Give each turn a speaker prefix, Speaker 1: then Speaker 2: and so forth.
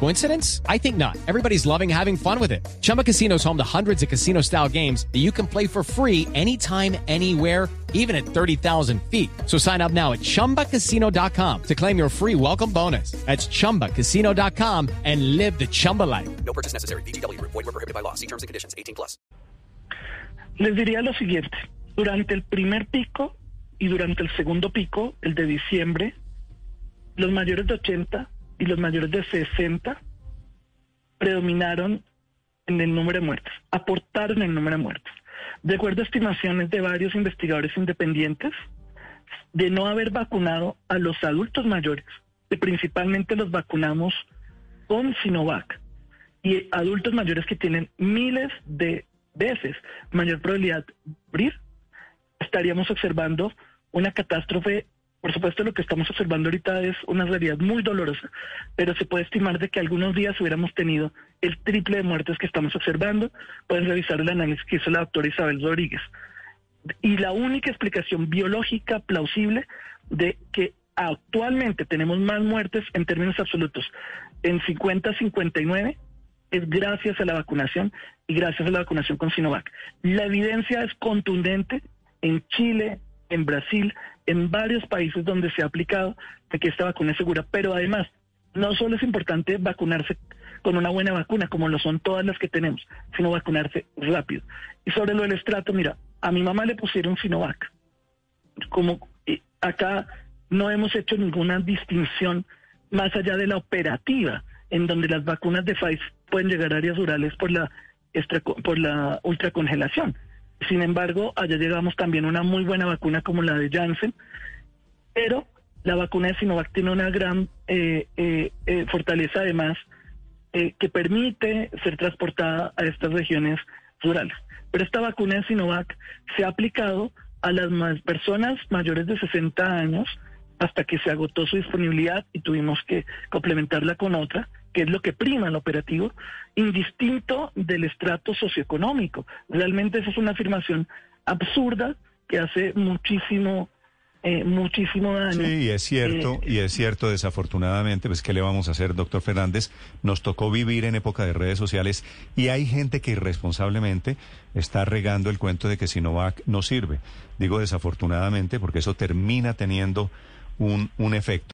Speaker 1: Coincidence? I think not. Everybody's loving having fun with it. Chumba Casino is home to hundreds of casino style games that you can play for free anytime, anywhere, even at 30,000 feet. So sign up now at chumbacasino.com to claim your free welcome bonus. That's chumbacasino.com and live the Chumba life.
Speaker 2: No purchase necessary. BGW. Void were prohibited by law. See terms and conditions. 18 plus.
Speaker 3: Les diría lo siguiente. Durante el primer pico y durante el segundo pico, el de diciembre, los mayores de 80 y los mayores de 60 predominaron en el número de muertes, aportaron el número de muertes. De acuerdo a estimaciones de varios investigadores independientes, de no haber vacunado a los adultos mayores, que principalmente los vacunamos con Sinovac, y adultos mayores que tienen miles de veces mayor probabilidad de morir, estaríamos observando una catástrofe. Por supuesto, lo que estamos observando ahorita es una realidad muy dolorosa, pero se puede estimar de que algunos días hubiéramos tenido el triple de muertes que estamos observando. Pueden revisar el análisis que hizo la doctora Isabel Rodríguez. Y la única explicación biológica plausible de que actualmente tenemos más muertes en términos absolutos en 50-59 es gracias a la vacunación y gracias a la vacunación con Sinovac. La evidencia es contundente en Chile, en Brasil, en varios países donde se ha aplicado de que esta vacuna es segura, pero además no solo es importante vacunarse con una buena vacuna, como lo son todas las que tenemos, sino vacunarse rápido. Y sobre lo del estrato, mira, a mi mamá le pusieron Sinovac. Como acá no hemos hecho ninguna distinción más allá de la operativa, en donde las vacunas de Pfizer pueden llegar a áreas rurales por la, por la ultracongelación. Sin embargo, allá llegamos también una muy buena vacuna como la de Janssen, pero la vacuna de Sinovac tiene una gran eh, eh, eh, fortaleza además eh, que permite ser transportada a estas regiones rurales. Pero esta vacuna de Sinovac se ha aplicado a las personas mayores de 60 años hasta que se agotó su disponibilidad y tuvimos que complementarla con otra, que es lo que prima el operativo, indistinto del estrato socioeconómico. Realmente esa es una afirmación absurda que hace muchísimo eh, muchísimo daño.
Speaker 4: Sí, es cierto,
Speaker 3: Eh,
Speaker 4: y es cierto, desafortunadamente, pues ¿qué le vamos a hacer, doctor Fernández? Nos tocó vivir en época de redes sociales y hay gente que irresponsablemente está regando el cuento de que Sinovac no sirve. Digo desafortunadamente porque eso termina teniendo un, un efecto.